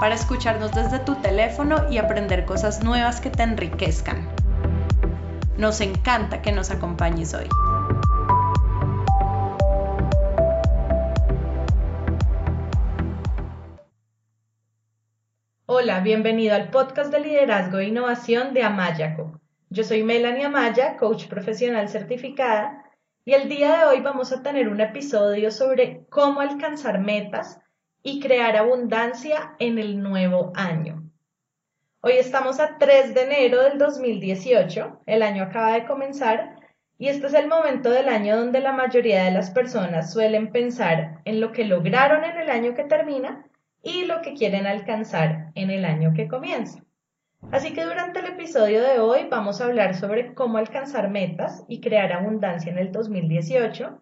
para escucharnos desde tu teléfono y aprender cosas nuevas que te enriquezcan. Nos encanta que nos acompañes hoy. Hola, bienvenido al podcast de liderazgo e innovación de Amayaco. Yo soy Melanie Amaya, coach profesional certificada, y el día de hoy vamos a tener un episodio sobre cómo alcanzar metas y crear abundancia en el nuevo año. Hoy estamos a 3 de enero del 2018, el año acaba de comenzar y este es el momento del año donde la mayoría de las personas suelen pensar en lo que lograron en el año que termina y lo que quieren alcanzar en el año que comienza. Así que durante el episodio de hoy vamos a hablar sobre cómo alcanzar metas y crear abundancia en el 2018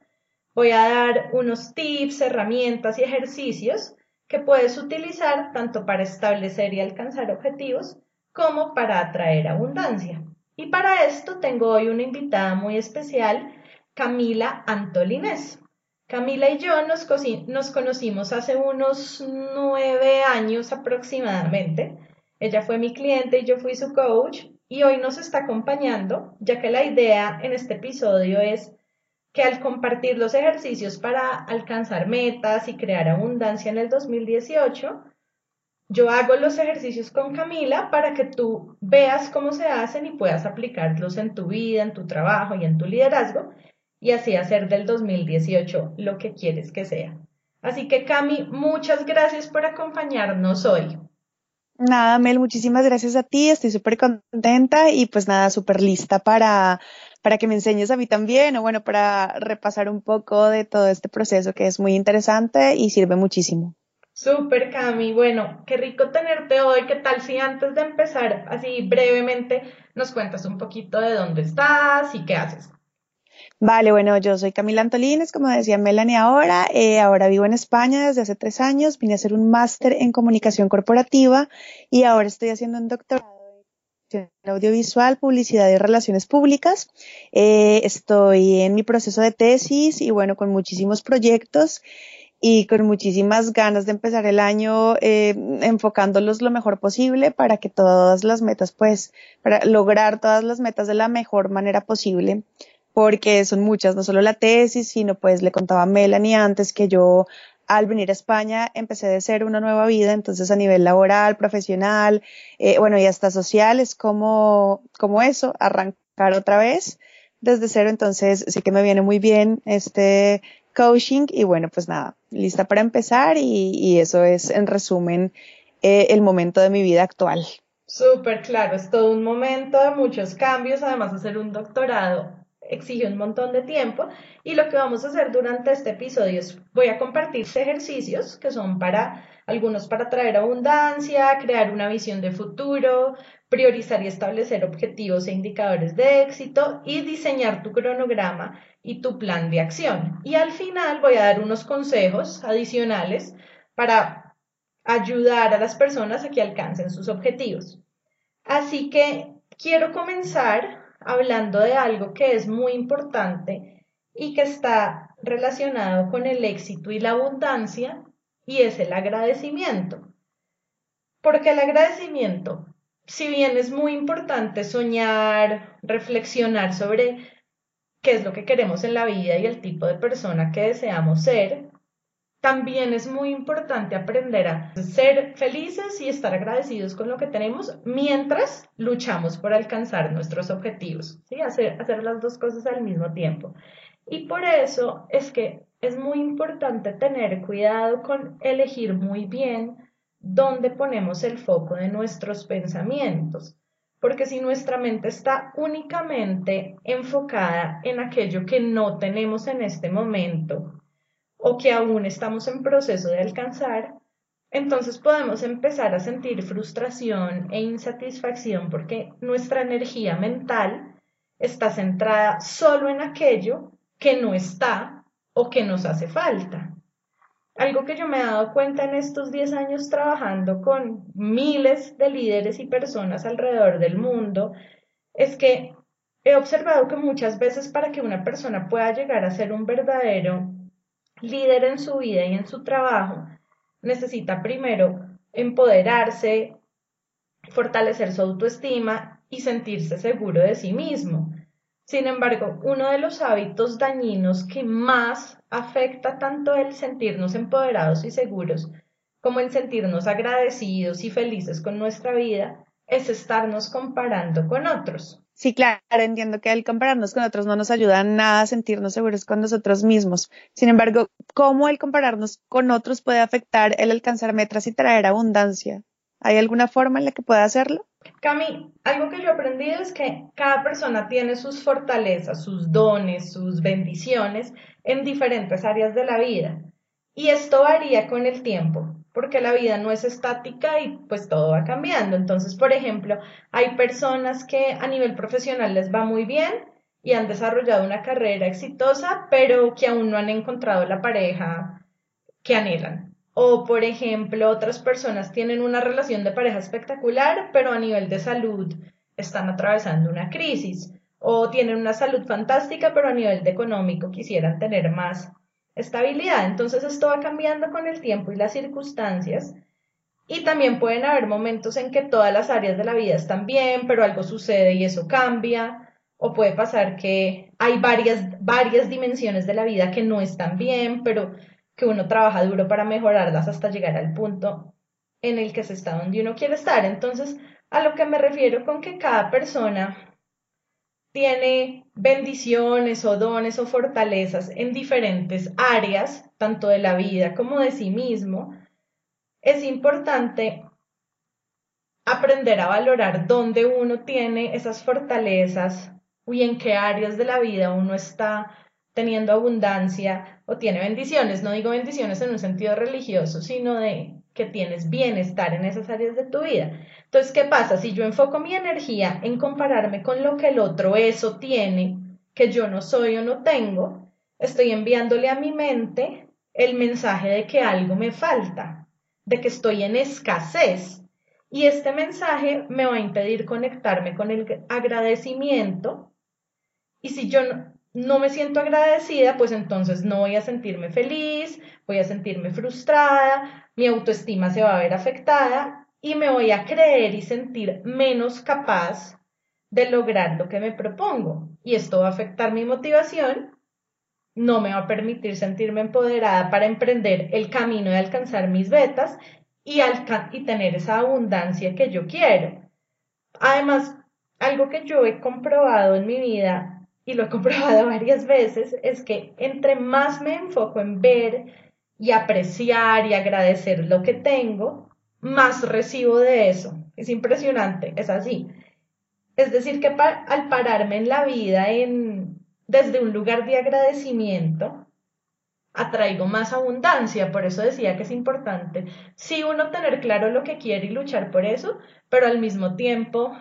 Voy a dar unos tips, herramientas y ejercicios que puedes utilizar tanto para establecer y alcanzar objetivos como para atraer abundancia. Y para esto tengo hoy una invitada muy especial, Camila Antolines. Camila y yo nos, nos, conocimos hace unos nueve años aproximadamente. Ella fue mi cliente y yo fui su coach y hoy nos está acompañando, ya que la idea en este episodio es que al compartir los ejercicios para alcanzar metas y crear abundancia en el 2018, yo hago los ejercicios con Camila para que tú veas cómo se hacen y puedas aplicarlos en tu vida, en tu trabajo y en tu liderazgo y así hacer del 2018 lo que quieres que sea. Así que Cami, muchas gracias por acompañarnos hoy. Nada, Mel, muchísimas gracias a ti, estoy súper contenta y pues nada, súper lista para para que me enseñes a mí también o bueno, para repasar un poco de todo este proceso que es muy interesante y sirve muchísimo. Súper, Cami. Bueno, qué rico tenerte hoy. ¿Qué tal si antes de empezar, así brevemente, nos cuentas un poquito de dónde estás y qué haces? Vale, bueno, yo soy Camila Antolines, como decía Melanie ahora. Eh, ahora vivo en España desde hace tres años. Vine a hacer un máster en comunicación corporativa y ahora estoy haciendo un doctorado audiovisual, publicidad y relaciones públicas. Eh, estoy en mi proceso de tesis y bueno, con muchísimos proyectos y con muchísimas ganas de empezar el año eh, enfocándolos lo mejor posible para que todas las metas, pues, para lograr todas las metas de la mejor manera posible porque son muchas, no solo la tesis, sino pues le contaba a Melanie antes que yo al venir a España empecé de ser una nueva vida, entonces a nivel laboral, profesional, eh, bueno, y hasta social, es como, como eso, arrancar otra vez desde cero, entonces sí que me viene muy bien este coaching y bueno, pues nada, lista para empezar y, y eso es en resumen eh, el momento de mi vida actual. Súper claro, es todo un momento de muchos cambios, además de hacer un doctorado exige un montón de tiempo y lo que vamos a hacer durante este episodio es voy a compartir ejercicios que son para algunos para traer abundancia, crear una visión de futuro, priorizar y establecer objetivos e indicadores de éxito y diseñar tu cronograma y tu plan de acción. Y al final voy a dar unos consejos adicionales para ayudar a las personas a que alcancen sus objetivos. Así que quiero comenzar hablando de algo que es muy importante y que está relacionado con el éxito y la abundancia y es el agradecimiento. Porque el agradecimiento, si bien es muy importante soñar, reflexionar sobre qué es lo que queremos en la vida y el tipo de persona que deseamos ser, también es muy importante aprender a ser felices y estar agradecidos con lo que tenemos mientras luchamos por alcanzar nuestros objetivos, ¿sí? hacer, hacer las dos cosas al mismo tiempo. Y por eso es que es muy importante tener cuidado con elegir muy bien dónde ponemos el foco de nuestros pensamientos. Porque si nuestra mente está únicamente enfocada en aquello que no tenemos en este momento, o que aún estamos en proceso de alcanzar, entonces podemos empezar a sentir frustración e insatisfacción porque nuestra energía mental está centrada solo en aquello que no está o que nos hace falta. Algo que yo me he dado cuenta en estos 10 años trabajando con miles de líderes y personas alrededor del mundo es que he observado que muchas veces para que una persona pueda llegar a ser un verdadero líder en su vida y en su trabajo, necesita primero empoderarse, fortalecer su autoestima y sentirse seguro de sí mismo. Sin embargo, uno de los hábitos dañinos que más afecta tanto el sentirnos empoderados y seguros como el sentirnos agradecidos y felices con nuestra vida es estarnos comparando con otros. Sí, claro, entiendo que el compararnos con otros no nos ayuda nada a sentirnos seguros con nosotros mismos. Sin embargo, ¿cómo el compararnos con otros puede afectar el alcanzar metas y traer abundancia? ¿Hay alguna forma en la que pueda hacerlo? Cami, algo que yo he aprendido es que cada persona tiene sus fortalezas, sus dones, sus bendiciones en diferentes áreas de la vida. Y esto varía con el tiempo porque la vida no es estática y pues todo va cambiando. Entonces, por ejemplo, hay personas que a nivel profesional les va muy bien y han desarrollado una carrera exitosa, pero que aún no han encontrado la pareja que anhelan. O, por ejemplo, otras personas tienen una relación de pareja espectacular, pero a nivel de salud están atravesando una crisis. O tienen una salud fantástica, pero a nivel de económico quisieran tener más estabilidad. Entonces esto va cambiando con el tiempo y las circunstancias. Y también pueden haber momentos en que todas las áreas de la vida están bien, pero algo sucede y eso cambia. O puede pasar que hay varias, varias dimensiones de la vida que no están bien, pero que uno trabaja duro para mejorarlas hasta llegar al punto en el que se está donde uno quiere estar. Entonces, a lo que me refiero con que cada persona tiene bendiciones o dones o fortalezas en diferentes áreas, tanto de la vida como de sí mismo, es importante aprender a valorar dónde uno tiene esas fortalezas y en qué áreas de la vida uno está teniendo abundancia o tiene bendiciones. No digo bendiciones en un sentido religioso, sino de que tienes bienestar en esas áreas de tu vida. Entonces, ¿qué pasa? Si yo enfoco mi energía en compararme con lo que el otro eso tiene, que yo no soy o no tengo, estoy enviándole a mi mente el mensaje de que algo me falta, de que estoy en escasez. Y este mensaje me va a impedir conectarme con el agradecimiento. Y si yo no, no me siento agradecida, pues entonces no voy a sentirme feliz, voy a sentirme frustrada, mi autoestima se va a ver afectada y me voy a creer y sentir menos capaz de lograr lo que me propongo. Y esto va a afectar mi motivación, no me va a permitir sentirme empoderada para emprender el camino de alcanzar mis metas y, y tener esa abundancia que yo quiero. Además, algo que yo he comprobado en mi vida y lo he comprobado varias veces, es que entre más me enfoco en ver y apreciar y agradecer lo que tengo, más recibo de eso. Es impresionante, es así. Es decir, que al pararme en la vida en, desde un lugar de agradecimiento, atraigo más abundancia. Por eso decía que es importante, sí, uno tener claro lo que quiere y luchar por eso, pero al mismo tiempo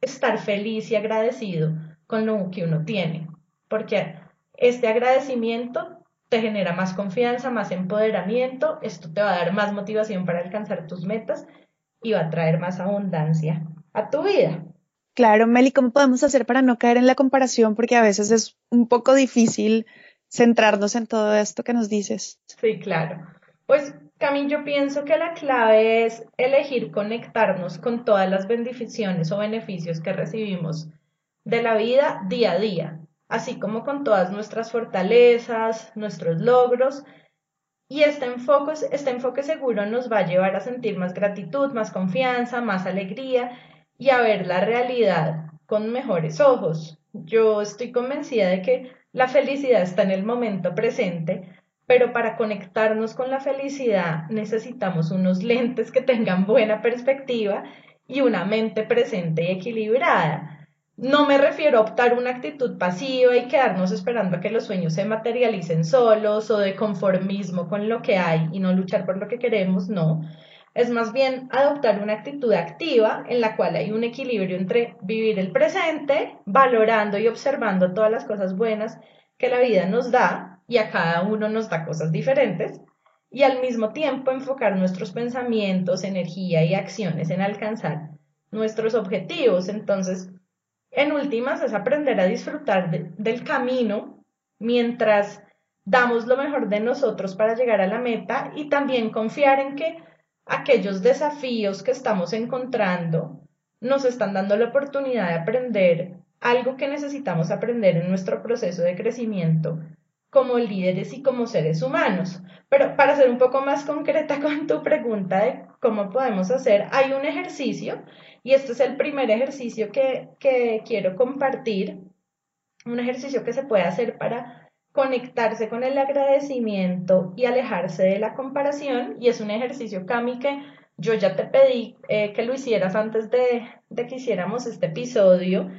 estar feliz y agradecido con lo que uno tiene, porque este agradecimiento te genera más confianza, más empoderamiento, esto te va a dar más motivación para alcanzar tus metas y va a traer más abundancia a tu vida. Claro, Meli, ¿cómo podemos hacer para no caer en la comparación? Porque a veces es un poco difícil centrarnos en todo esto que nos dices. Sí, claro. Pues, Camille, yo pienso que la clave es elegir conectarnos con todas las bendiciones o beneficios que recibimos de la vida día a día, así como con todas nuestras fortalezas, nuestros logros. Y este enfoque, este enfoque seguro nos va a llevar a sentir más gratitud, más confianza, más alegría y a ver la realidad con mejores ojos. Yo estoy convencida de que la felicidad está en el momento presente, pero para conectarnos con la felicidad necesitamos unos lentes que tengan buena perspectiva y una mente presente y equilibrada. No me refiero a optar una actitud pasiva y quedarnos esperando a que los sueños se materialicen solos o de conformismo con lo que hay y no luchar por lo que queremos, no. Es más bien adoptar una actitud activa en la cual hay un equilibrio entre vivir el presente, valorando y observando todas las cosas buenas que la vida nos da y a cada uno nos da cosas diferentes, y al mismo tiempo enfocar nuestros pensamientos, energía y acciones en alcanzar nuestros objetivos. Entonces, en últimas, es aprender a disfrutar del camino mientras damos lo mejor de nosotros para llegar a la meta y también confiar en que aquellos desafíos que estamos encontrando nos están dando la oportunidad de aprender algo que necesitamos aprender en nuestro proceso de crecimiento como líderes y como seres humanos. Pero para ser un poco más concreta con tu pregunta de cómo podemos hacer, hay un ejercicio y este es el primer ejercicio que, que quiero compartir, un ejercicio que se puede hacer para conectarse con el agradecimiento y alejarse de la comparación y es un ejercicio, Cami, que yo ya te pedí eh, que lo hicieras antes de, de que hiciéramos este episodio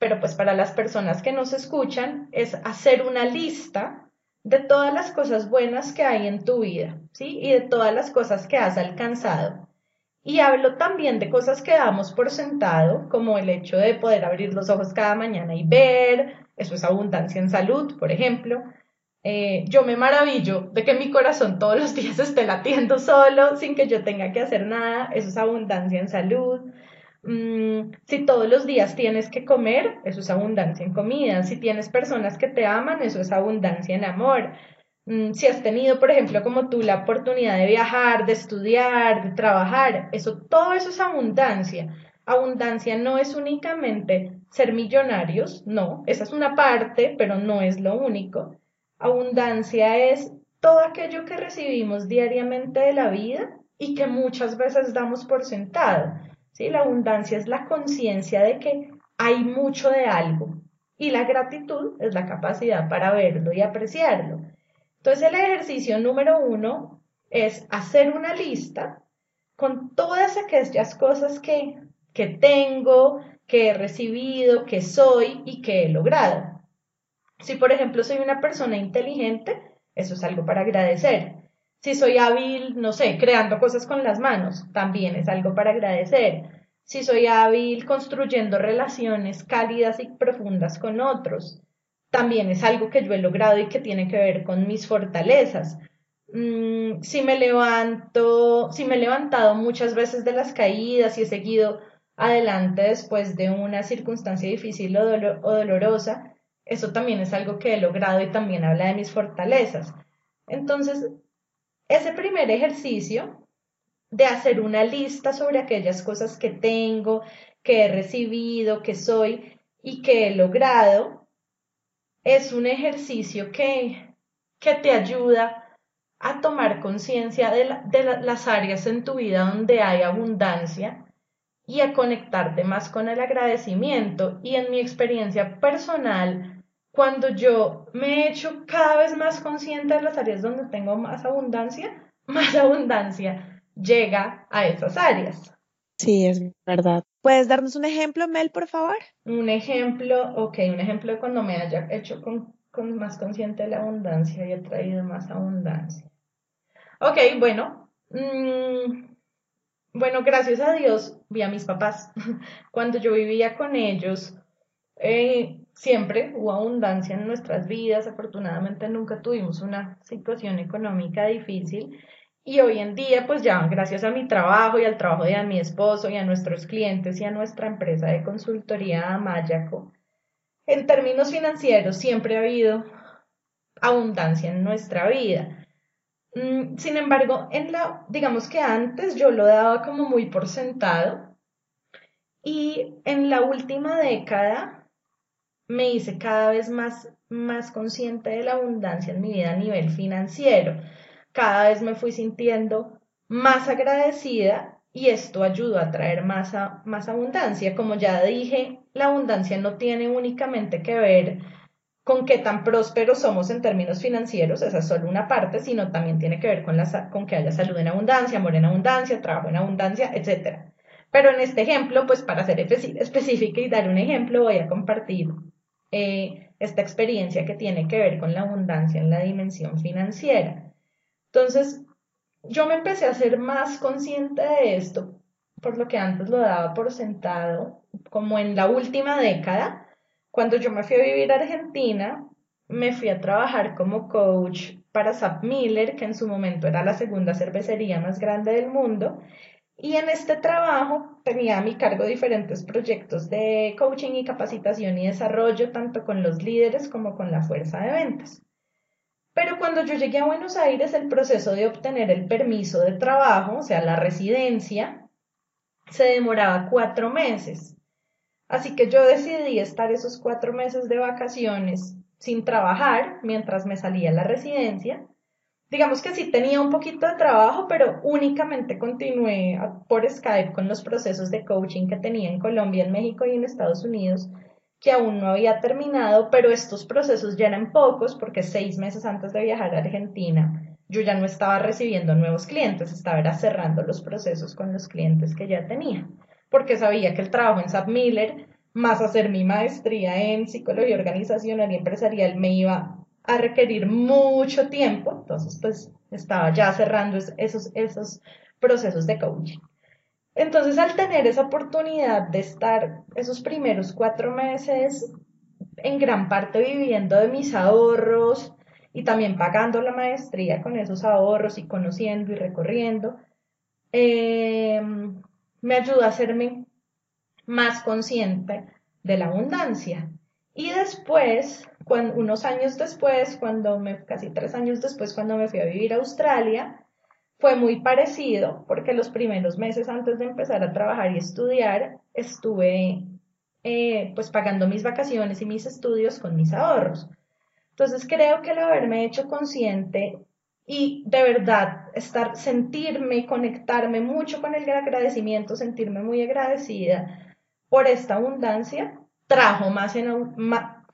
pero pues para las personas que nos escuchan es hacer una lista de todas las cosas buenas que hay en tu vida, ¿sí? Y de todas las cosas que has alcanzado. Y hablo también de cosas que damos por sentado, como el hecho de poder abrir los ojos cada mañana y ver, eso es abundancia en salud, por ejemplo. Eh, yo me maravillo de que mi corazón todos los días esté latiendo solo, sin que yo tenga que hacer nada, eso es abundancia en salud. Mm, si todos los días tienes que comer, eso es abundancia en comida. Si tienes personas que te aman, eso es abundancia en amor. Mm, si has tenido, por ejemplo, como tú, la oportunidad de viajar, de estudiar, de trabajar, eso, todo eso es abundancia. Abundancia no es únicamente ser millonarios, no, esa es una parte, pero no es lo único. Abundancia es todo aquello que recibimos diariamente de la vida y que muchas veces damos por sentado. ¿Sí? La abundancia es la conciencia de que hay mucho de algo y la gratitud es la capacidad para verlo y apreciarlo. Entonces el ejercicio número uno es hacer una lista con todas aquellas cosas que, que tengo, que he recibido, que soy y que he logrado. Si por ejemplo soy una persona inteligente, eso es algo para agradecer. Si soy hábil, no sé, creando cosas con las manos, también es algo para agradecer. Si soy hábil construyendo relaciones cálidas y profundas con otros, también es algo que yo he logrado y que tiene que ver con mis fortalezas. Mm, si me levanto, si me he levantado muchas veces de las caídas y he seguido adelante después de una circunstancia difícil o dolorosa, eso también es algo que he logrado y también habla de mis fortalezas. Entonces, ese primer ejercicio de hacer una lista sobre aquellas cosas que tengo, que he recibido, que soy y que he logrado, es un ejercicio que, que te ayuda a tomar conciencia de, de las áreas en tu vida donde hay abundancia y a conectarte más con el agradecimiento. Y en mi experiencia personal, cuando yo me he hecho cada vez más consciente de las áreas donde tengo más abundancia, más abundancia llega a esas áreas. Sí, es verdad. ¿Puedes darnos un ejemplo, Mel, por favor? Un ejemplo, ok, un ejemplo de cuando me haya hecho con, más consciente de la abundancia y he traído más abundancia. Ok, bueno. Mm, bueno, gracias a Dios vi a mis papás. Cuando yo vivía con ellos, eh, siempre hubo abundancia en nuestras vidas, afortunadamente nunca tuvimos una situación económica difícil. Y hoy en día pues ya gracias a mi trabajo y al trabajo de mi esposo y a nuestros clientes y a nuestra empresa de consultoría Mayaco, en términos financieros siempre ha habido abundancia en nuestra vida. Mm, sin embargo, en la, digamos que antes yo lo daba como muy por sentado. Y en la última década me hice cada vez más, más consciente de la abundancia en mi vida a nivel financiero. Cada vez me fui sintiendo más agradecida y esto ayudó a traer más, más abundancia. Como ya dije, la abundancia no tiene únicamente que ver con qué tan prósperos somos en términos financieros, esa es solo una parte, sino también tiene que ver con, la, con que haya salud en abundancia, amor en abundancia, trabajo en abundancia, etc. Pero en este ejemplo, pues para ser específica y dar un ejemplo, voy a compartir eh, esta experiencia que tiene que ver con la abundancia en la dimensión financiera. Entonces, yo me empecé a ser más consciente de esto, por lo que antes lo daba por sentado, como en la última década, cuando yo me fui a vivir a Argentina, me fui a trabajar como coach para Zap Miller, que en su momento era la segunda cervecería más grande del mundo. Y en este trabajo tenía a mi cargo diferentes proyectos de coaching y capacitación y desarrollo, tanto con los líderes como con la fuerza de ventas. Pero cuando yo llegué a Buenos Aires, el proceso de obtener el permiso de trabajo, o sea, la residencia, se demoraba cuatro meses. Así que yo decidí estar esos cuatro meses de vacaciones sin trabajar mientras me salía la residencia. Digamos que sí tenía un poquito de trabajo, pero únicamente continué por Skype con los procesos de coaching que tenía en Colombia, en México y en Estados Unidos, que aún no había terminado, pero estos procesos ya eran pocos porque seis meses antes de viajar a Argentina yo ya no estaba recibiendo nuevos clientes, estaba cerrando los procesos con los clientes que ya tenía porque sabía que el trabajo en SAP Miller, más hacer mi maestría en psicología organizacional y empresarial, me iba a requerir mucho tiempo. Entonces, pues estaba ya cerrando esos, esos procesos de coaching. Entonces, al tener esa oportunidad de estar esos primeros cuatro meses en gran parte viviendo de mis ahorros y también pagando la maestría con esos ahorros y conociendo y recorriendo, eh, me ayuda a hacerme más consciente de la abundancia. Y después, unos años después, cuando me, casi tres años después, cuando me fui a vivir a Australia, fue muy parecido porque los primeros meses antes de empezar a trabajar y estudiar, estuve eh, pues pagando mis vacaciones y mis estudios con mis ahorros. Entonces creo que el haberme hecho consciente y de verdad estar, sentirme, conectarme mucho con el agradecimiento, sentirme muy agradecida por esta abundancia, trajo más en,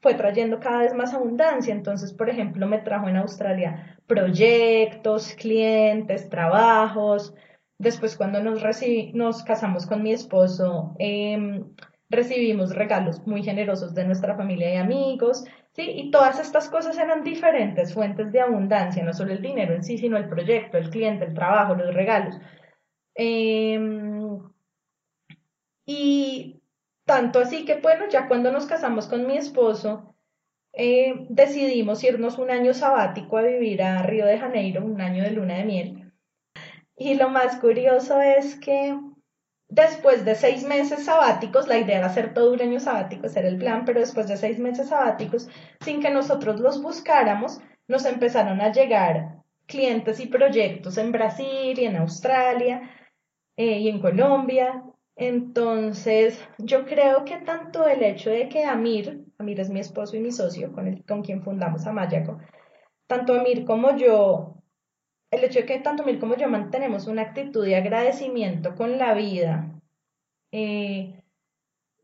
fue trayendo cada vez más abundancia. Entonces, por ejemplo, me trajo en Australia proyectos, clientes, trabajos. Después, cuando nos, nos casamos con mi esposo, em, recibimos regalos muy generosos de nuestra familia y amigos. ¿sí? Y todas estas cosas eran diferentes fuentes de abundancia, no solo el dinero en sí, sino el proyecto, el cliente, el trabajo, los regalos. Em, y tanto así que, bueno, ya cuando nos casamos con mi esposo, eh, decidimos irnos un año sabático a vivir a Río de Janeiro, un año de luna de miel. Y lo más curioso es que Después de seis meses sabáticos, la idea era hacer todo un año sabático, ese era el plan, pero después de seis meses sabáticos, sin que nosotros los buscáramos, nos empezaron a llegar clientes y proyectos en Brasil y en Australia eh, y en Colombia. Entonces, yo creo que tanto el hecho de que Amir, Amir es mi esposo y mi socio con, el, con quien fundamos Amayaco, tanto Amir como yo el hecho de que tanto Mil como yo mantenemos una actitud de agradecimiento con la vida, eh,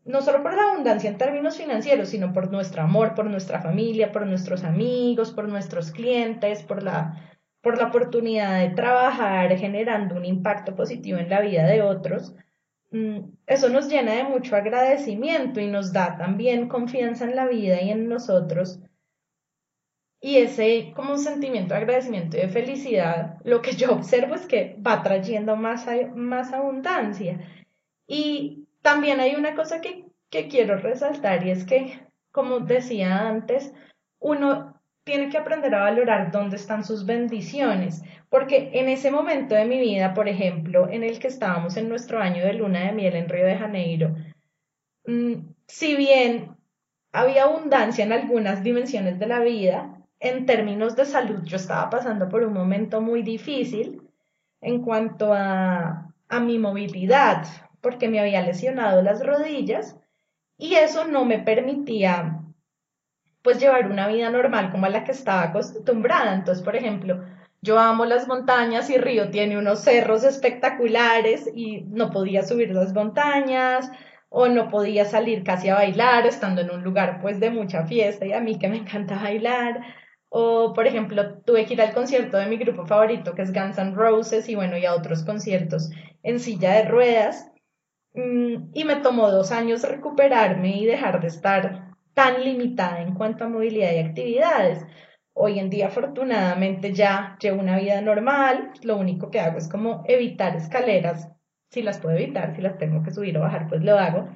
no solo por la abundancia en términos financieros, sino por nuestro amor, por nuestra familia, por nuestros amigos, por nuestros clientes, por la, por la oportunidad de trabajar generando un impacto positivo en la vida de otros, eso nos llena de mucho agradecimiento y nos da también confianza en la vida y en nosotros y ese como un sentimiento de agradecimiento y de felicidad, lo que yo observo es que va trayendo más, más abundancia. Y también hay una cosa que, que quiero resaltar y es que, como decía antes, uno tiene que aprender a valorar dónde están sus bendiciones, porque en ese momento de mi vida, por ejemplo, en el que estábamos en nuestro año de luna de miel en Río de Janeiro, mm, si bien había abundancia en algunas dimensiones de la vida, en términos de salud, yo estaba pasando por un momento muy difícil en cuanto a, a mi movilidad, porque me había lesionado las rodillas y eso no me permitía pues llevar una vida normal como a la que estaba acostumbrada. Entonces, por ejemplo, yo amo las montañas y Río tiene unos cerros espectaculares y no podía subir las montañas o no podía salir casi a bailar estando en un lugar pues de mucha fiesta y a mí que me encanta bailar. O, por ejemplo, tuve que ir al concierto de mi grupo favorito, que es Guns N' Roses, y bueno, y a otros conciertos en silla de ruedas. Mm, y me tomó dos años recuperarme y dejar de estar tan limitada en cuanto a movilidad y actividades. Hoy en día, afortunadamente, ya llevo una vida normal. Lo único que hago es como evitar escaleras. Si las puedo evitar, si las tengo que subir o bajar, pues lo hago.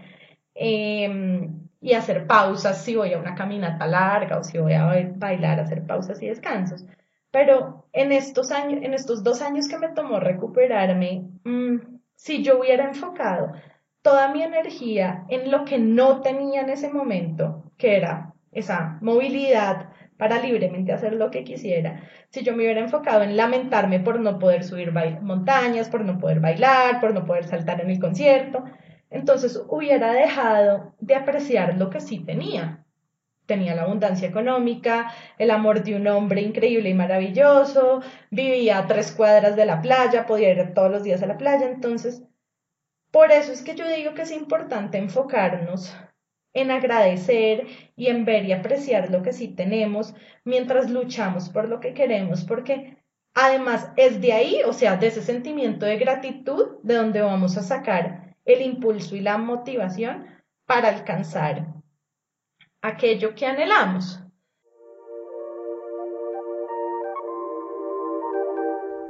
Em, y hacer pausas si voy a una caminata larga o si voy a bailar, hacer pausas y descansos. Pero en estos años, en estos dos años que me tomó recuperarme, mm, si yo hubiera enfocado toda mi energía en lo que no tenía en ese momento, que era esa movilidad para libremente hacer lo que quisiera, si yo me hubiera enfocado en lamentarme por no poder subir montañas, por no poder bailar, por no poder saltar en el concierto, entonces hubiera dejado de apreciar lo que sí tenía. Tenía la abundancia económica, el amor de un hombre increíble y maravilloso, vivía a tres cuadras de la playa, podía ir todos los días a la playa. Entonces, por eso es que yo digo que es importante enfocarnos en agradecer y en ver y apreciar lo que sí tenemos mientras luchamos por lo que queremos, porque además es de ahí, o sea, de ese sentimiento de gratitud, de donde vamos a sacar el impulso y la motivación para alcanzar aquello que anhelamos.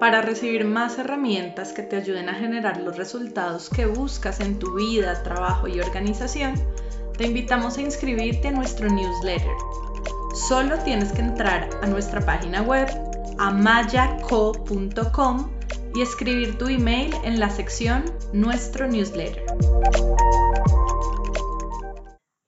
Para recibir más herramientas que te ayuden a generar los resultados que buscas en tu vida, trabajo y organización, te invitamos a inscribirte a nuestro newsletter. Solo tienes que entrar a nuestra página web amayaco.com y escribir tu email en la sección Nuestro newsletter.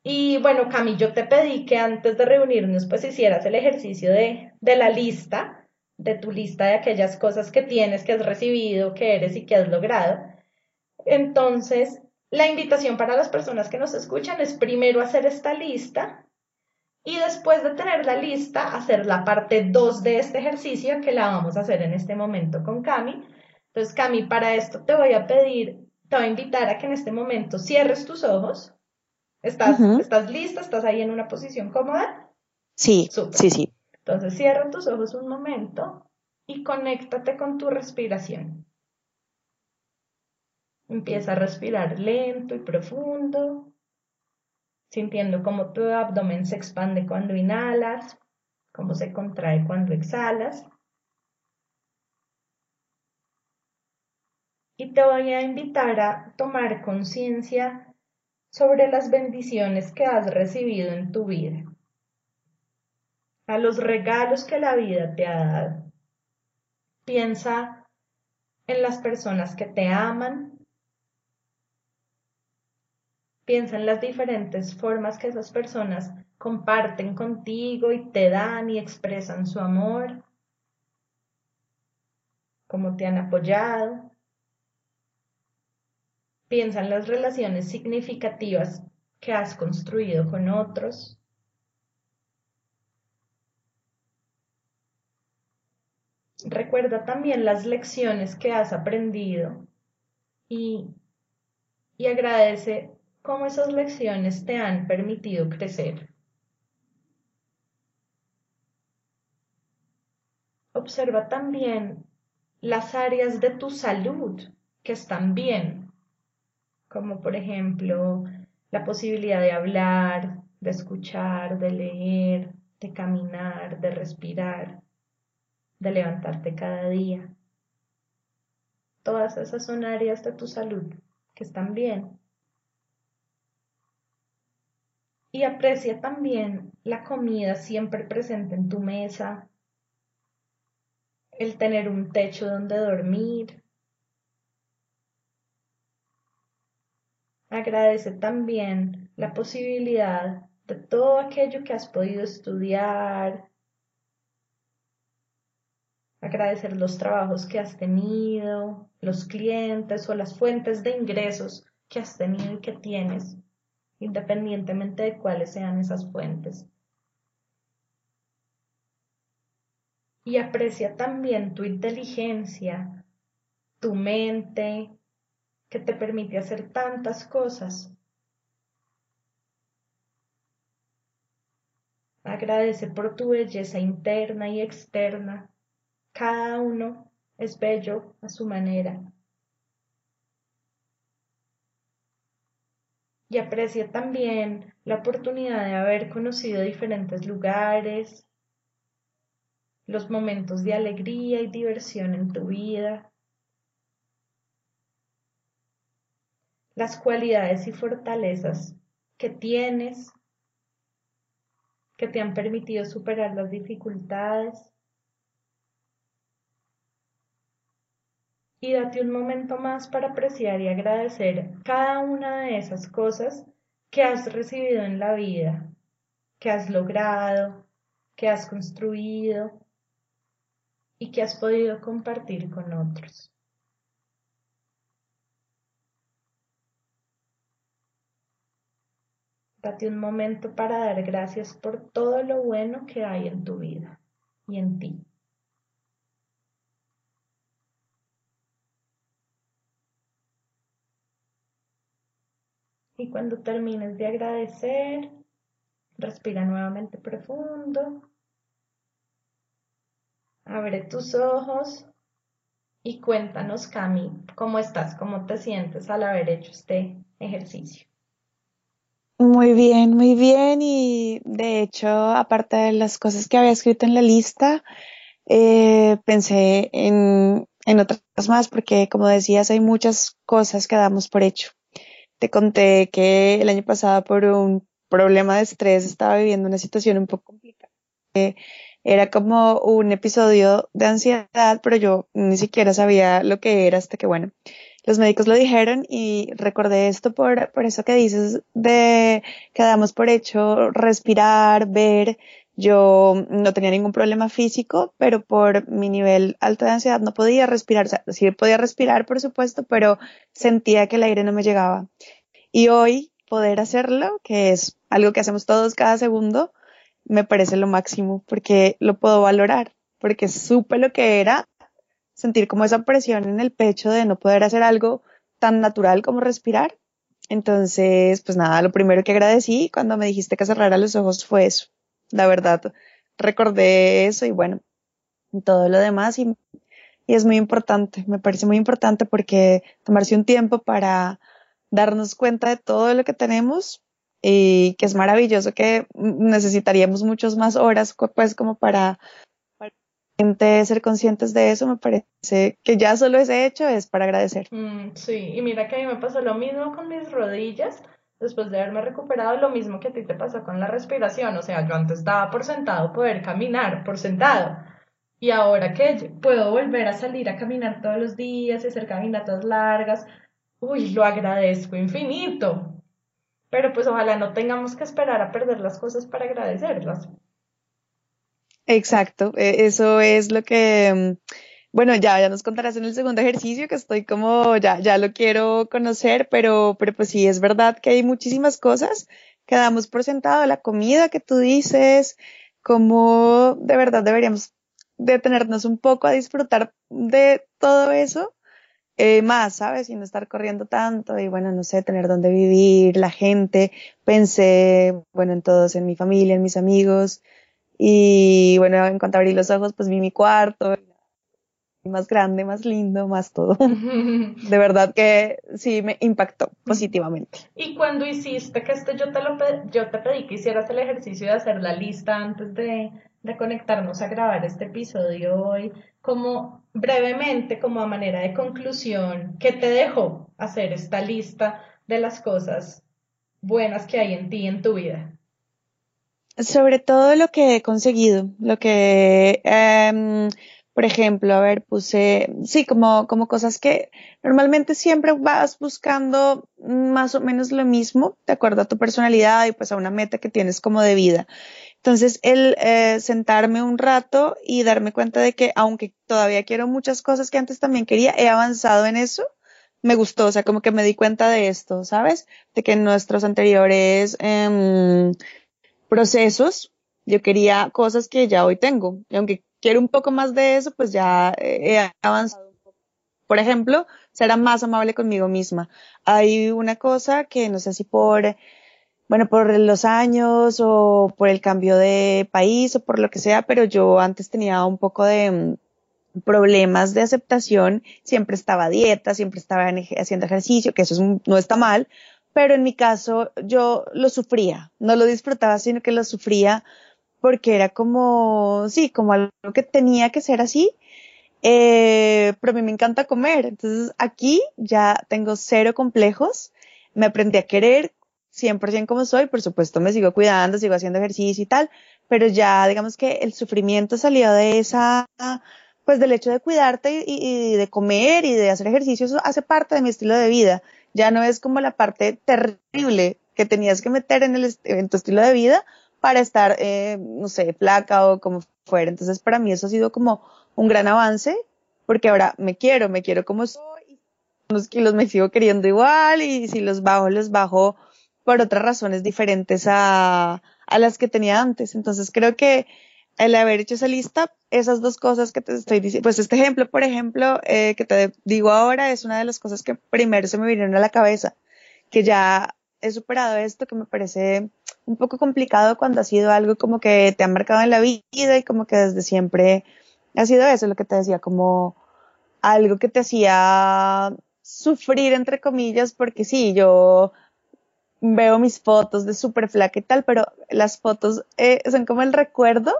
Y bueno, Cami, yo te pedí que antes de reunirnos pues hicieras el ejercicio de, de la lista, de tu lista de aquellas cosas que tienes, que has recibido, que eres y que has logrado. Entonces, la invitación para las personas que nos escuchan es primero hacer esta lista y después de tener la lista, hacer la parte 2 de este ejercicio que la vamos a hacer en este momento con Cami entonces, Cami, para esto te voy a pedir, te voy a invitar a que en este momento cierres tus ojos. ¿Estás, ¿estás lista? ¿Estás ahí en una posición cómoda? Sí, sí, sí. Entonces, cierra tus ojos un momento y conéctate con tu respiración. Empieza a respirar lento y profundo, sintiendo cómo tu abdomen se expande cuando inhalas, cómo se contrae cuando exhalas. y te voy a invitar a tomar conciencia sobre las bendiciones que has recibido en tu vida, a los regalos que la vida te ha dado. Piensa en las personas que te aman. Piensa en las diferentes formas que esas personas comparten contigo y te dan y expresan su amor, cómo te han apoyado. Piensa en las relaciones significativas que has construido con otros. Recuerda también las lecciones que has aprendido y, y agradece cómo esas lecciones te han permitido crecer. Observa también las áreas de tu salud que están bien como por ejemplo la posibilidad de hablar, de escuchar, de leer, de caminar, de respirar, de levantarte cada día. Todas esas son áreas de tu salud que están bien. Y aprecia también la comida siempre presente en tu mesa, el tener un techo donde dormir, Agradece también la posibilidad de todo aquello que has podido estudiar. Agradecer los trabajos que has tenido, los clientes o las fuentes de ingresos que has tenido y que tienes, independientemente de cuáles sean esas fuentes. Y aprecia también tu inteligencia, tu mente, que te permite hacer tantas cosas. Agradece por tu belleza interna y externa. Cada uno es bello a su manera. Y aprecia también la oportunidad de haber conocido diferentes lugares, los momentos de alegría y diversión en tu vida, las cualidades y fortalezas que tienes que te han permitido superar las dificultades. Y date un momento más para apreciar y agradecer cada una de esas cosas que has recibido en la vida, que has logrado, que has construido y que has podido compartir con otros. Date un momento para dar gracias por todo lo bueno que hay en tu vida y en ti. Y cuando termines de agradecer, respira nuevamente profundo. Abre tus ojos y cuéntanos, Cami, cómo estás, cómo te sientes al haber hecho este ejercicio. Muy bien, muy bien. Y de hecho, aparte de las cosas que había escrito en la lista, eh, pensé en, en otras más porque, como decías, hay muchas cosas que damos por hecho. Te conté que el año pasado por un problema de estrés estaba viviendo una situación un poco complicada era como un episodio de ansiedad, pero yo ni siquiera sabía lo que era hasta que, bueno, los médicos lo dijeron y recordé esto por, por eso que dices de que damos por hecho respirar, ver. Yo no tenía ningún problema físico, pero por mi nivel alto de ansiedad no podía respirar. O sea, sí podía respirar, por supuesto, pero sentía que el aire no me llegaba. Y hoy poder hacerlo, que es algo que hacemos todos cada segundo, me parece lo máximo porque lo puedo valorar, porque supe lo que era sentir como esa presión en el pecho de no poder hacer algo tan natural como respirar. Entonces, pues nada, lo primero que agradecí cuando me dijiste que cerrara los ojos fue eso. La verdad, recordé eso y bueno, todo lo demás y, y es muy importante, me parece muy importante porque tomarse un tiempo para darnos cuenta de todo lo que tenemos y que es maravilloso que necesitaríamos muchas más horas pues como para, para ser conscientes de eso me parece que ya solo ese hecho es para agradecer. Mm, sí y mira que a mí me pasó lo mismo con mis rodillas después de haberme recuperado lo mismo que a ti te pasó con la respiración. O sea yo antes daba por sentado poder caminar por sentado. Y ahora que puedo volver a salir a caminar todos los días y hacer caminatas largas uy lo agradezco infinito. Pero pues ojalá no tengamos que esperar a perder las cosas para agradecerlas. Exacto, e, eso es lo que, mm, bueno, ya, ya nos contarás en el segundo ejercicio que estoy como, ya, ya lo quiero conocer, pero, pero pues sí, es verdad que hay muchísimas cosas que damos por sentado, la comida que tú dices, como de verdad deberíamos detenernos un poco a disfrutar de todo eso eh, más, ¿sabes? Y no estar corriendo tanto y bueno, no sé, tener dónde vivir, la gente. Pensé, bueno, en todos, en mi familia, en mis amigos. Y bueno, en cuanto abrí los ojos, pues vi mi cuarto, más grande, más lindo, más todo. De verdad que sí me impactó positivamente. Y cuando hiciste que este yo te lo yo te pedí que hicieras el ejercicio de hacer la lista antes de, de conectarnos a grabar este episodio hoy, como brevemente, como a manera de conclusión, ¿qué te dejó hacer esta lista de las cosas buenas que hay en ti, en tu vida? Sobre todo lo que he conseguido, lo que, eh, por ejemplo, a ver, puse, sí, como, como cosas que normalmente siempre vas buscando más o menos lo mismo, de acuerdo a tu personalidad y pues a una meta que tienes como de vida. Entonces, el eh, sentarme un rato y darme cuenta de que aunque todavía quiero muchas cosas que antes también quería, he avanzado en eso, me gustó, o sea, como que me di cuenta de esto, ¿sabes? De que en nuestros anteriores eh, procesos yo quería cosas que ya hoy tengo. Y aunque quiero un poco más de eso, pues ya he avanzado un poco. Por ejemplo, será más amable conmigo misma. Hay una cosa que no sé si por bueno, por los años o por el cambio de país o por lo que sea, pero yo antes tenía un poco de mm, problemas de aceptación, siempre estaba dieta, siempre estaba haciendo ejercicio, que eso no está mal, pero en mi caso yo lo sufría, no lo disfrutaba, sino que lo sufría porque era como, sí, como algo que tenía que ser así, eh, pero a mí me encanta comer, entonces aquí ya tengo cero complejos, me aprendí a querer 100% como soy, por supuesto me sigo cuidando, sigo haciendo ejercicio y tal, pero ya digamos que el sufrimiento salió de esa, pues del hecho de cuidarte y, de comer y de hacer ejercicio, eso hace parte de mi estilo de vida, ya no es como la parte terrible que tenías que meter en, el, en tu estilo de vida para estar, eh, no sé, flaca o como fuera. Entonces, para mí eso ha sido como un gran avance, porque ahora me quiero, me quiero como soy, unos kilos me sigo queriendo igual, y si los bajo, los bajo por otras razones diferentes a, a las que tenía antes. Entonces, creo que el haber hecho esa lista, esas dos cosas que te estoy diciendo, pues este ejemplo, por ejemplo, eh, que te digo ahora, es una de las cosas que primero se me vinieron a la cabeza, que ya he superado esto, que me parece un poco complicado cuando ha sido algo como que te ha marcado en la vida y como que desde siempre ha sido eso lo que te decía, como algo que te hacía sufrir, entre comillas, porque sí, yo veo mis fotos de súper flaca y tal, pero las fotos eh, son como el recuerdo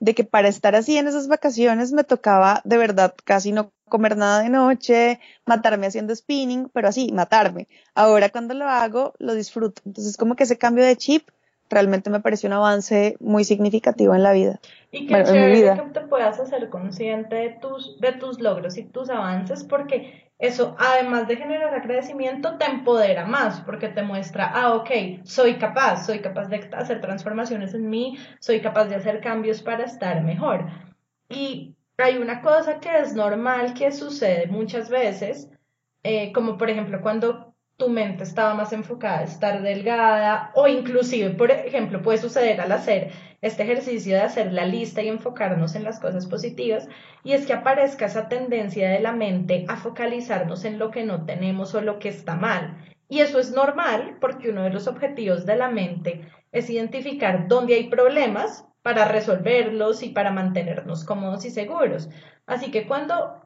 de que para estar así en esas vacaciones me tocaba de verdad casi no comer nada de noche, matarme haciendo spinning, pero así, matarme. Ahora cuando lo hago, lo disfruto. Entonces como que ese cambio de chip realmente me pareció un avance muy significativo en la vida. Y que chévere que te puedas hacer consciente de tus, de tus logros y tus avances, porque eso, además de generar agradecimiento, te empodera más, porque te muestra, ah, ok, soy capaz, soy capaz de hacer transformaciones en mí, soy capaz de hacer cambios para estar mejor. Y hay una cosa que es normal que sucede muchas veces, eh, como por ejemplo cuando tu mente estaba más enfocada estar delgada o inclusive, por ejemplo, puede suceder al hacer este ejercicio de hacer la lista y enfocarnos en las cosas positivas y es que aparezca esa tendencia de la mente a focalizarnos en lo que no tenemos o lo que está mal. Y eso es normal porque uno de los objetivos de la mente es identificar dónde hay problemas para resolverlos y para mantenernos cómodos y seguros. Así que cuando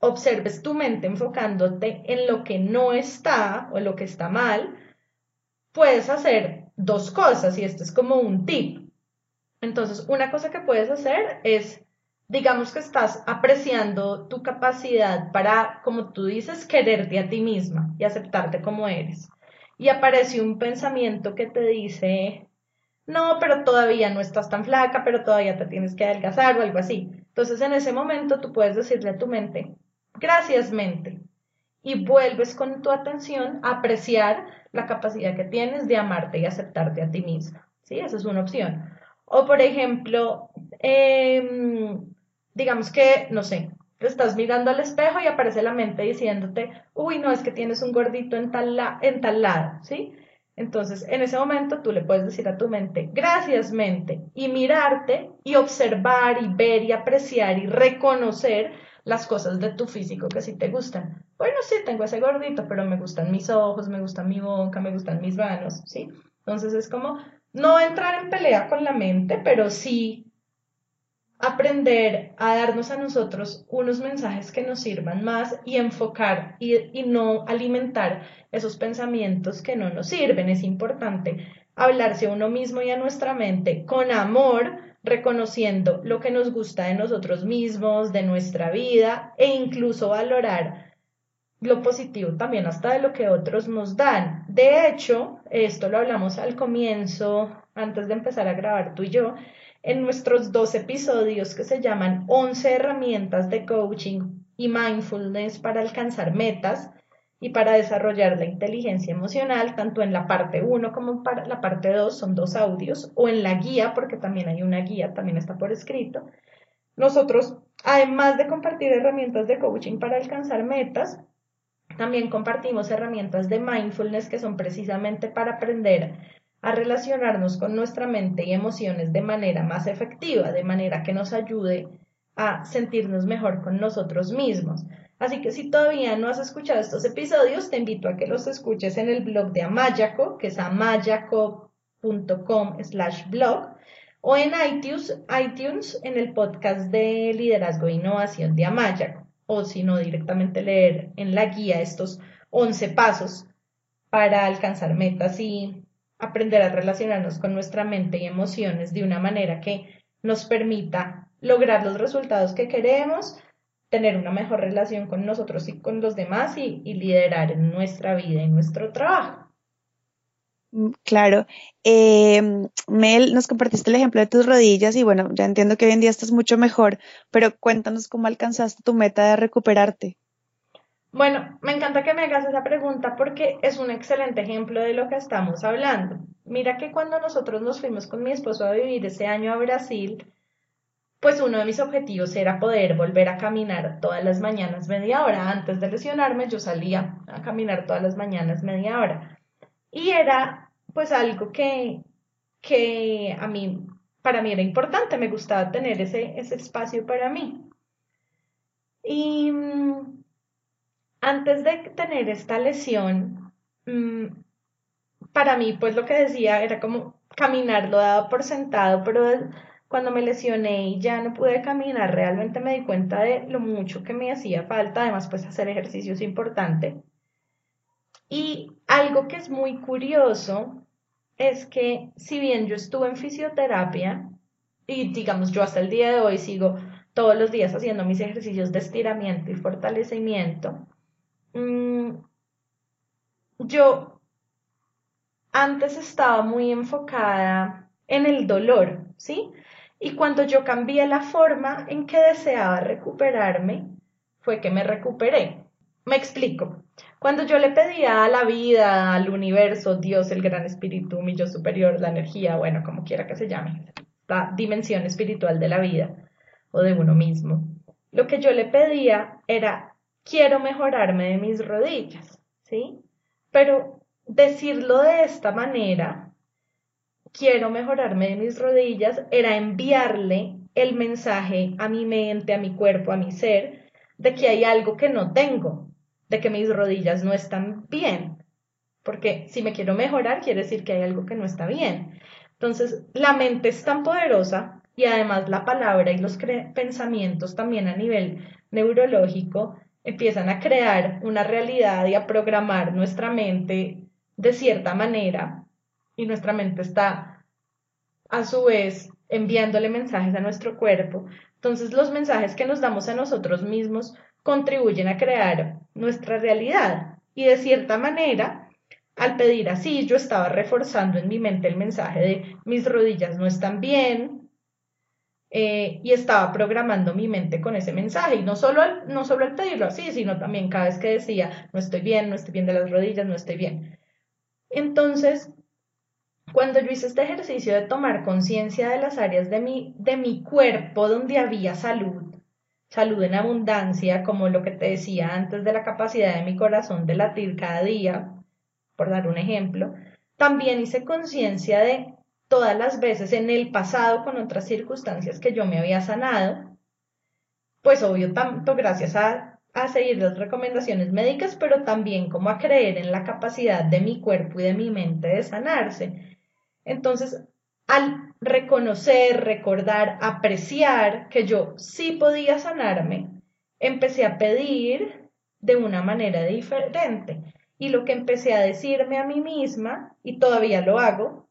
observes tu mente enfocándote en lo que no está o lo que está mal, puedes hacer dos cosas y esto es como un tip. Entonces, una cosa que puedes hacer es, digamos que estás apreciando tu capacidad para, como tú dices, quererte a ti misma y aceptarte como eres. Y aparece un pensamiento que te dice, no, pero todavía no estás tan flaca, pero todavía te tienes que adelgazar o algo así. Entonces, en ese momento tú puedes decirle a tu mente, Gracias, mente. Y vuelves con tu atención a apreciar la capacidad que tienes de amarte y aceptarte a ti misma. ¿Sí? Esa es una opción. O, por ejemplo, em, digamos que, no sé, te estás mirando al espejo y aparece la mente diciéndote, uy, no, es que tienes un gordito en tal, en tal lado, ¿sí? Entonces, en ese momento tú le puedes decir a tu mente, gracias mente, y mirarte y observar y ver y apreciar y reconocer las cosas de tu físico que sí te gustan. Bueno, sí, tengo ese gordito, pero me gustan mis ojos, me gusta mi boca, me gustan mis manos, ¿sí? Entonces es como no entrar en pelea con la mente, pero sí aprender a darnos a nosotros unos mensajes que nos sirvan más y enfocar y, y, no alimentar esos pensamientos que no nos sirven. Es importante hablarse a uno mismo y a nuestra mente con amor reconociendo lo que nos gusta de nosotros mismos, de nuestra vida e incluso valorar lo positivo también hasta de lo que otros nos dan. De hecho, esto lo hablamos al comienzo, antes de empezar a grabar tú y yo, en nuestros dos episodios que se llaman 11 herramientas de coaching y mindfulness para alcanzar metas y para desarrollar la inteligencia emocional, tanto en la parte 1 como en la parte 2, son dos audios, o en la guía, porque también hay una guía, también está por escrito. Nosotros, además de compartir herramientas de coaching para alcanzar metas, también compartimos herramientas de mindfulness que son precisamente para aprender a relacionarnos con nuestra mente y emociones de manera más efectiva, de manera que nos ayude a sentirnos mejor con nosotros mismos. Así que si todavía no has escuchado estos episodios, te invito a que los escuches en el blog de Amayaco, que es amayaco.com slash blog, o en iTunes, iTunes en el podcast de liderazgo e innovación de Amayaco, o si no, directamente leer en la guía estos 11 pasos para alcanzar metas y aprender a relacionarnos con nuestra mente y emociones de una manera que nos permita lograr los resultados que queremos, tener una mejor relación con nosotros y con los demás y, liderar en nuestra vida y nuestro trabajo. Mm, claro. Em, Mel, nos compartiste el ejemplo de tus rodillas y bueno, ya entiendo que hoy en día estás mucho mejor, pero cuéntanos cómo alcanzaste tu meta de recuperarte. Bueno, me encanta que me hagas esa pregunta porque es un excelente ejemplo de lo que estamos hablando. Mira que cuando nosotros nos fuimos con mi esposo a vivir ese año a Brasil, pues uno de mis objetivos era poder volver a caminar todas las mañanas media hora. Antes de lesionarme, yo salía a caminar todas las mañanas media hora. Y era pues algo que, que a mí, para mí era importante, me gustaba tener ese, ese espacio para mí. Y mm, antes de tener esta lesión, mm, para mí, pues lo que decía era como caminar, lo daba por sentado, pero cuando me lesioné y ya no pude caminar, realmente me di cuenta de lo mucho que me hacía falta, además pues hacer ejercicio es importante. Y algo que es muy curioso es que si bien yo estuve en fisioterapia y digamos yo hasta el día de hoy sigo todos los días haciendo mis ejercicios de estiramiento y fortalecimiento, Mm, yo antes estaba muy enfocada en el dolor, ¿sí? Y cuando yo cambié la forma en que deseaba recuperarme, fue que me recuperé. Me explico. Cuando yo le pedía a la vida, al universo, Dios, el gran espíritu, mi yo superior, la energía, bueno, como quiera que se llame, la dimensión espiritual de la vida o de uno mismo, lo que yo le pedía era quiero mejorarme de mis rodillas, ¿sí? Pero decirlo de esta manera, quiero mejorarme de mis rodillas, era enviarle el mensaje a mi mente, a mi cuerpo, a mi ser, de que hay algo que no tengo, de que mis rodillas no están bien. Porque si me quiero mejorar, quiere decir que hay algo que no está bien. Entonces, la mente es tan poderosa y además la palabra y los pensamientos también a nivel neurológico empiezan a crear una realidad y a programar nuestra mente de cierta manera y nuestra mente está a su vez enviándole mensajes a nuestro cuerpo. Entonces los mensajes que nos damos a nosotros mismos contribuyen a crear nuestra realidad y de cierta manera al pedir así yo estaba reforzando en mi mente el mensaje de mis rodillas no están bien, eh, y estaba programando mi mente con ese mensaje. Y no solo, al, no solo al pedirlo así, sino también cada vez que decía, no estoy bien, no estoy bien de las rodillas, no estoy bien. Entonces, cuando yo hice este ejercicio de tomar conciencia de las áreas de mi, de mi cuerpo donde había salud, salud en abundancia, como lo que te decía antes de la capacidad de mi corazón de latir cada día, por dar un ejemplo, también hice conciencia de todas las veces en el pasado con otras circunstancias que yo me había sanado, pues obvio tanto gracias a, a seguir las recomendaciones médicas, pero también como a creer en la capacidad de mi cuerpo y de mi mente de sanarse. Entonces, al reconocer, recordar, apreciar que yo sí podía sanarme, empecé a pedir de una manera diferente. Y lo que empecé a decirme a mí misma, y todavía lo hago,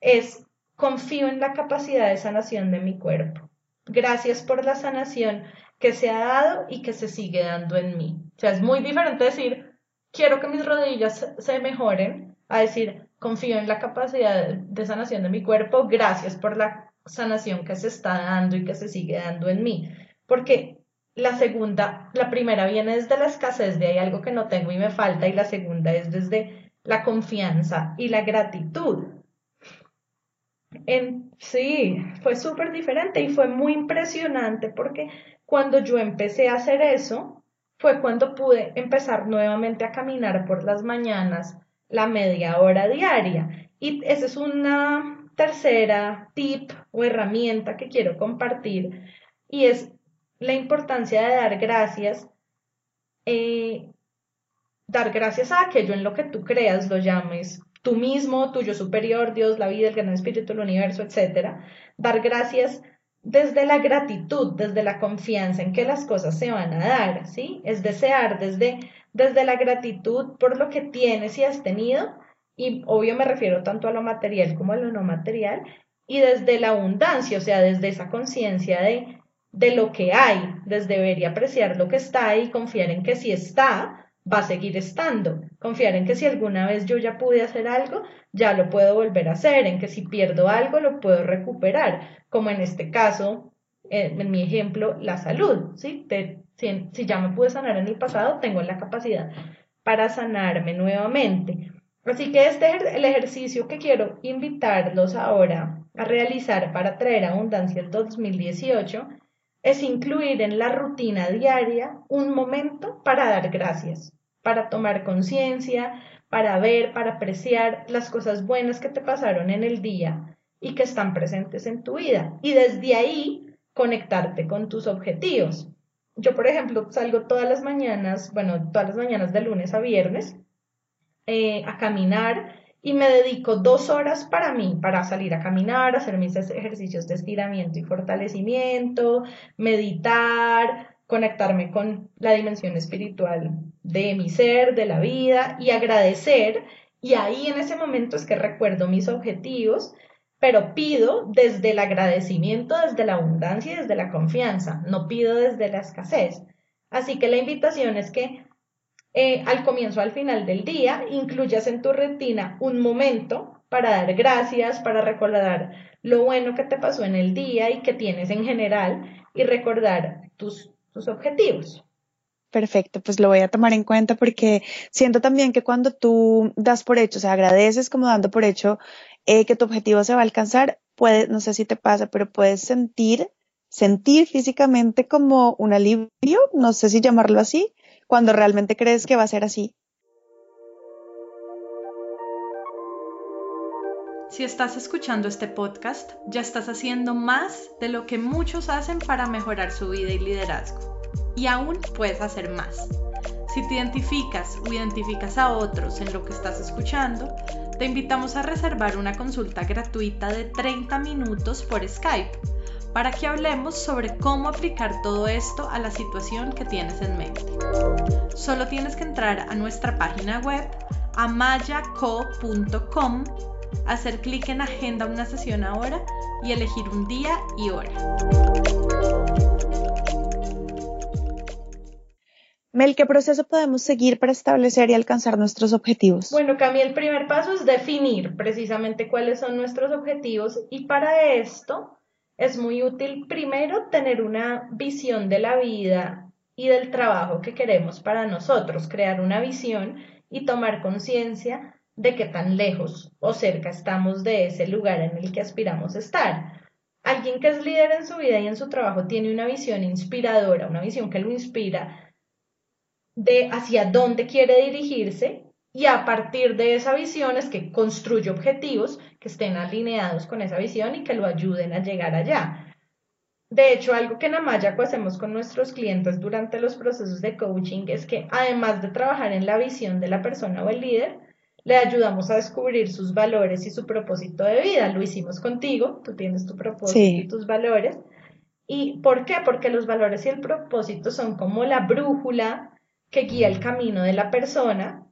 es confío en la capacidad de sanación de mi cuerpo. Gracias por la sanación que se ha dado y que se sigue dando en mí. O sea, es muy diferente decir, quiero que mis rodillas se mejoren, a decir, confío en la capacidad de sanación de mi cuerpo, gracias por la sanación que se está dando y que se sigue dando en mí. Porque la segunda, la primera viene desde la escasez de hay algo que no tengo y me falta, y la segunda es desde la confianza y la gratitud sí, fue súper diferente y fue muy impresionante porque cuando yo empecé a hacer eso, fue cuando pude empezar nuevamente a caminar por las mañanas la media hora diaria. Y esa es una tercera tip o herramienta que quiero compartir y es la importancia de dar gracias, eh, dar gracias a aquello en lo que tú creas, lo llames tú mismo, tuyo superior, Dios, la vida, el gran espíritu, el universo, etc. Dar gracias desde la gratitud, desde la confianza en que las cosas se van a dar, ¿sí? Es desear desde, desde la gratitud por lo que tienes y has tenido, y obvio me refiero tanto a lo material como a lo no material, y desde la abundancia, o sea, desde esa conciencia de, de lo que hay, desde ver y apreciar lo que está y confiar en que si está, va a seguir estando. Confiar en que si alguna vez yo ya pude hacer algo, ya lo puedo volver a hacer, en que si pierdo algo, lo puedo recuperar, como en este caso, eh, en mi ejemplo, la salud, ¿sí? Si, ya me pude sanar en el pasado, tengo la capacidad para sanarme nuevamente. Así que este es el ejercicio que quiero invitarlos ahora a realizar para traer abundancia el 2018 es incluir en la rutina diaria un momento para dar gracias, para tomar conciencia, para ver, para apreciar las cosas buenas que te pasaron en el día y que están presentes en tu vida. Y desde ahí conectarte con tus objetivos. Yo, por ejemplo, salgo todas las mañanas, bueno, todas las mañanas de lunes a viernes eh, a caminar y me dedico dos horas para mí, para salir a caminar, hacer mis ejercicios de estiramiento y fortalecimiento, meditar, conectarme con la dimensión espiritual de mi ser, de la vida y agradecer. Y ahí en ese momento es que recuerdo mis objetivos, pero pido desde el agradecimiento, desde la abundancia y desde la confianza, no pido desde la escasez. Así que la invitación es que eh, al comienzo, al final del día, incluyas en tu rutina un momento para dar gracias, para recordar lo bueno que te pasó en el día y que tienes en general y recordar tus, tus objetivos. Perfecto, pues lo voy a tomar en cuenta porque siento también que cuando tú das por hecho, o sea, agradeces como dando por hecho eh, que tu objetivo se va a alcanzar, puedes, no sé si te pasa, pero puedes sentir, sentir físicamente como un alivio, no sé si llamarlo así, cuando realmente crees que va a ser así. Si estás escuchando este podcast, ya estás haciendo más de lo que muchos hacen para mejorar su vida y liderazgo. Y aún puedes hacer más. Si te identificas o identificas a otros en lo que estás escuchando, te invitamos a reservar una consulta gratuita de 30 minutos por Skype para que hablemos sobre cómo aplicar todo esto a la situación que tienes en mente. Solo tienes que entrar a nuestra página web amayaco.com, hacer clic en Agenda una sesión ahora y elegir un día y hora. Mel, ¿qué proceso podemos seguir para establecer y alcanzar nuestros objetivos? Bueno, Cami, el primer paso es definir precisamente cuáles son nuestros objetivos y para esto es muy útil primero tener una visión de la vida y del trabajo que queremos para nosotros, crear una visión y tomar conciencia de qué tan lejos o cerca estamos de ese lugar en el que aspiramos estar. Alguien que es líder en su vida y en su trabajo tiene una visión inspiradora, una visión que lo inspira de hacia dónde quiere dirigirse y a partir de esa visión es que construye objetivos que estén alineados con esa visión y que lo ayuden a llegar allá. De hecho, algo que en Amayaco hacemos con nuestros clientes durante los procesos de coaching es que además de trabajar en la visión de la persona o el líder, le ayudamos a descubrir sus valores y su propósito de vida. Lo hicimos contigo, tú tienes tu propósito y tus valores. ¿Y por qué? Porque los valores y el propósito son como la brújula que guía el camino de la persona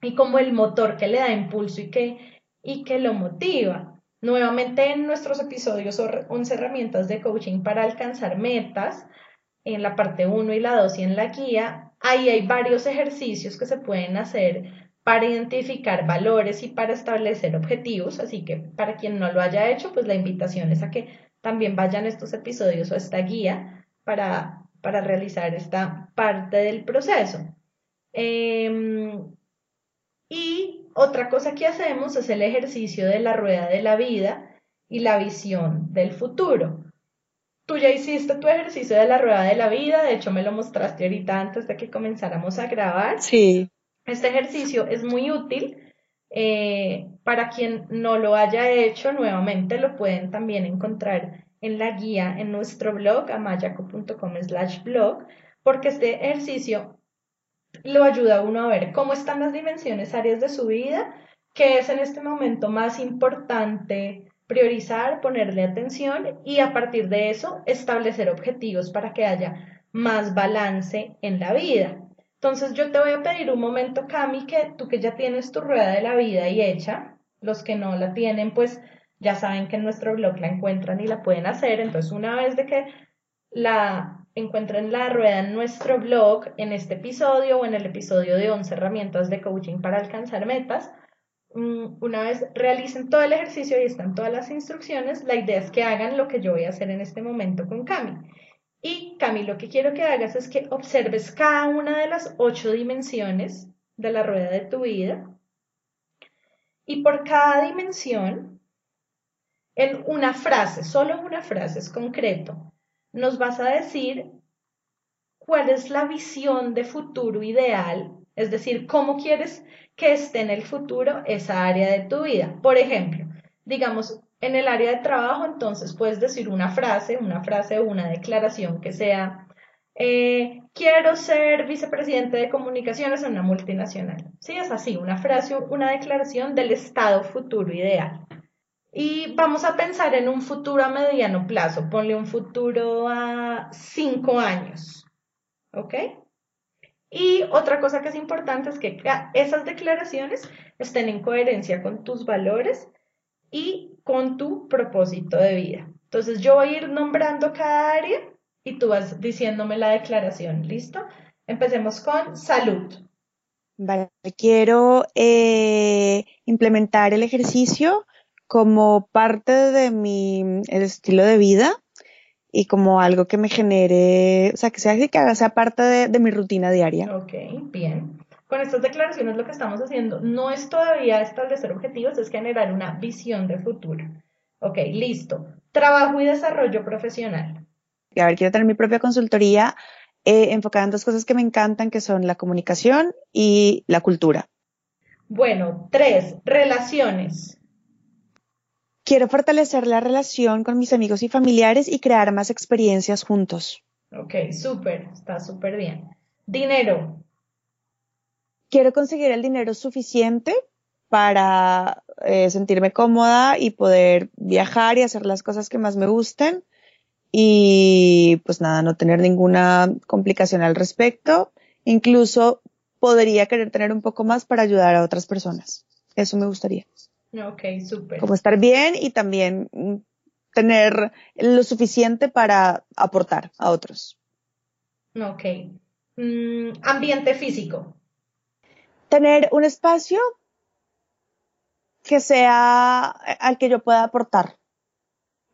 y como el motor que le da impulso y que, y que lo motiva. Nuevamente en nuestros episodios 11 herramientas de coaching para alcanzar metas, en la parte 1 y la 2 y en la guía, ahí hay varios ejercicios que se pueden hacer para identificar valores y para establecer objetivos, así que para quien no lo haya hecho, pues la invitación es a que también vayan estos episodios o esta guía para, para realizar esta parte del proceso. Em, y otra cosa que hacemos es el ejercicio de la rueda de la vida y la visión del futuro. Tú ya hiciste tu ejercicio de la rueda de la vida, de hecho me lo mostraste ahorita antes de que comenzáramos a grabar. Sí. Este ejercicio es muy útil. Eh, para quien no lo haya hecho, nuevamente lo pueden también encontrar en la guía en nuestro blog, amayaco.com slash blog, porque este ejercicio lo ayuda a uno a ver cómo están las dimensiones áreas de su vida, qué es en este momento más importante priorizar, ponerle atención y a partir de eso establecer objetivos para que haya más balance en la vida. Entonces yo te voy a pedir un momento, Cami, que tú que ya tienes tu rueda de la vida y hecha, los que no la tienen, pues ya saben que en nuestro blog la encuentran y la pueden hacer. Entonces una vez de que la encuentren la rueda en nuestro blog, en este episodio o en el episodio de 11 herramientas de coaching para alcanzar metas, mm, una vez realicen todo el ejercicio y están todas las instrucciones, la idea es que hagan lo que yo voy a hacer en este momento con Cami. Y Cami, lo que quiero que hagas es que observes cada una de las ocho dimensiones de la rueda de tu vida y por cada dimensión, en una frase, solo una frase, es concreto, nos vas a decir cuál es la visión de futuro ideal, es decir, cómo quieres que esté en el futuro esa área de tu vida. Por ejemplo, digamos, en el área de trabajo, entonces puedes decir una frase, una frase o una declaración que sea, eh, quiero ser vicepresidente de comunicaciones en una multinacional. Sí, es así, una frase, una declaración del estado futuro ideal. Y vamos a pensar en un futuro a mediano plazo. Ponle un futuro a cinco años. ¿Ok? Y otra cosa que es importante es que esas declaraciones estén en coherencia con tus valores y con tu propósito de vida. Entonces yo voy a ir nombrando cada área y tú vas diciéndome la declaración. ¿Listo? Empecemos con salud. Vale, quiero eh, implementar el ejercicio como parte de mi estilo de vida y como algo que me genere, o sea, que sea, que sea parte de, mi rutina diaria. Ok, bien. Con estas declaraciones lo que estamos haciendo no es todavía establecer objetivos, es generar una visión de futuro. Ok, listo. Trabajo y desarrollo profesional. A ver, quiero tener mi propia consultoría eh, enfocada en dos cosas que me encantan, que son la comunicación y la cultura. Bueno, tres, relaciones. Quiero fortalecer la relación con mis amigos y familiares y crear más experiencias juntos. Ok, súper, está súper bien. Dinero. Quiero conseguir el dinero suficiente para eh, sentirme cómoda y poder viajar y hacer las cosas que más me gusten. Y pues nada, no tener ninguna complicación al respecto. Incluso podría querer tener un poco más para ayudar a otras personas. Eso me gustaría. Ok, súper. Como estar bien y también mm, tener lo suficiente para aportar a otros. Ok. Mm, ambiente físico. Tener un espacio que sea al que yo pueda aportar.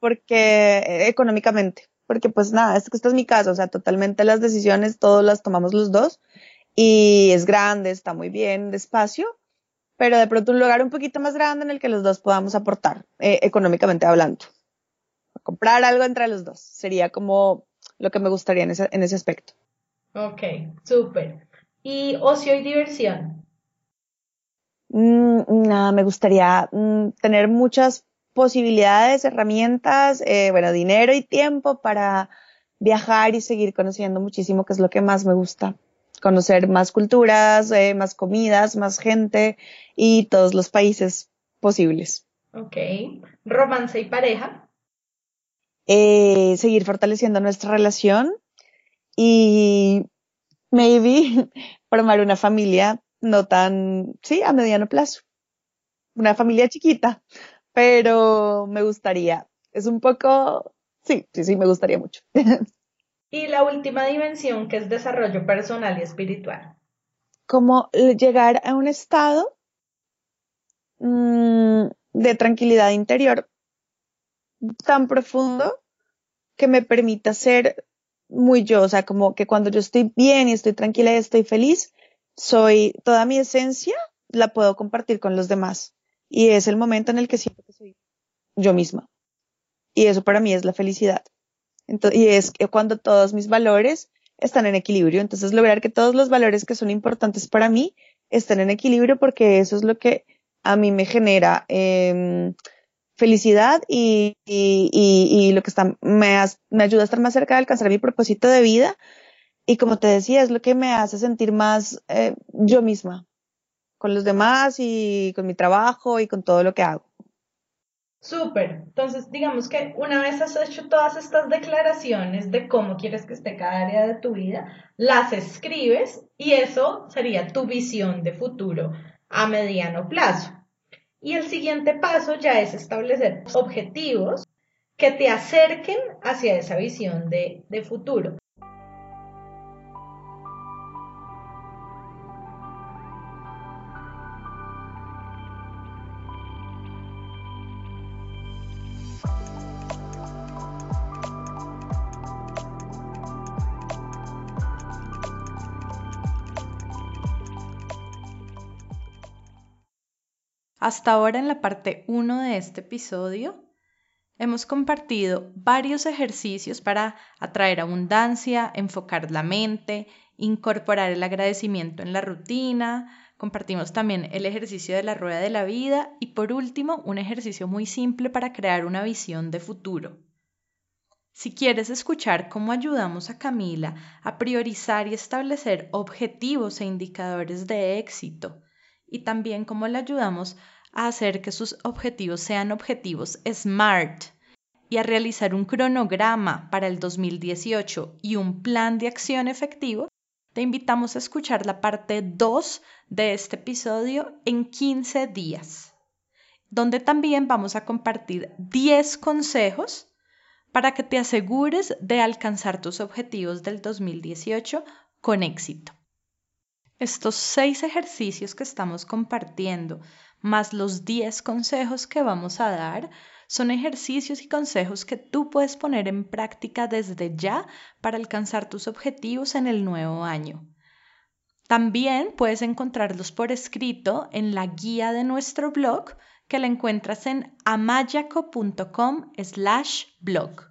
Porque eh, económicamente. Porque pues nada, es que esta es mi casa, o sea, totalmente las decisiones, todas las tomamos los dos. Y es grande, está muy bien de espacio pero de pronto un lugar un poquito más grande en el que los dos podamos aportar, eh, económicamente hablando. Comprar algo entre los dos sería como lo que me gustaría en ese, en ese aspecto. Ok, súper. ¿Y ocio y diversión? Mm, nada, me gustaría mm, tener muchas posibilidades, herramientas, eh, bueno, dinero y tiempo para viajar y seguir conociendo muchísimo, que es lo que más me gusta conocer más culturas, eh, más comidas, más gente y todos los países posibles. Ok. Romance y pareja. Eh, seguir fortaleciendo nuestra relación y maybe formar una familia no tan, sí, a mediano plazo. Una familia chiquita, pero me gustaría. Es un poco, sí, sí, sí, me gustaría mucho. Y la última dimensión, que es desarrollo personal y espiritual. Como llegar a un estado mm, de tranquilidad interior tan profundo que me permita ser muy yo, o sea, como que cuando yo estoy bien y estoy tranquila y estoy feliz, soy toda mi esencia, la puedo compartir con los demás. Y es el momento en el que siento que soy yo misma. Y eso para mí es la felicidad y es cuando todos mis valores están en equilibrio. Entonces, lograr que todos los valores que son importantes para mí estén en equilibrio porque eso es lo que a mí me genera em, felicidad y, lo que está, me, me ayuda a estar más cerca de alcanzar mi propósito de vida. Y como te decía, es lo que me hace sentir más eh, yo misma, con los demás y con mi trabajo y con todo lo que hago. Súper. Entonces, digamos que una vez has hecho todas estas declaraciones de cómo quieres que esté cada área de tu vida, las escribes y eso sería tu visión de futuro a mediano plazo. Y el siguiente paso ya es establecer objetivos que te acerquen hacia esa visión de, de futuro. Hasta ahora en la parte 1 de este episodio hemos compartido varios ejercicios para atraer abundancia, enfocar la mente, incorporar el agradecimiento en la rutina, compartimos también el ejercicio de la rueda de la vida y por último un ejercicio muy simple para crear una visión de futuro. Si quieres escuchar cómo ayudamos a Camila a priorizar y establecer objetivos e indicadores de éxito, y también cómo le ayudamos a hacer que sus objetivos sean objetivos SMART y a realizar un cronograma para el 2018 y un plan de acción efectivo, te invitamos a escuchar la parte 2 de este episodio en 15 días, donde también vamos a compartir 10 consejos para que te asegures de alcanzar tus objetivos del 2018 con éxito. Estos seis ejercicios que estamos compartiendo, más los 10 consejos que vamos a dar, son ejercicios y consejos que tú puedes poner en práctica desde ya para alcanzar tus objetivos en el nuevo año. También puedes encontrarlos por escrito en la guía de nuestro blog que la encuentras en amayaco.com slash blog.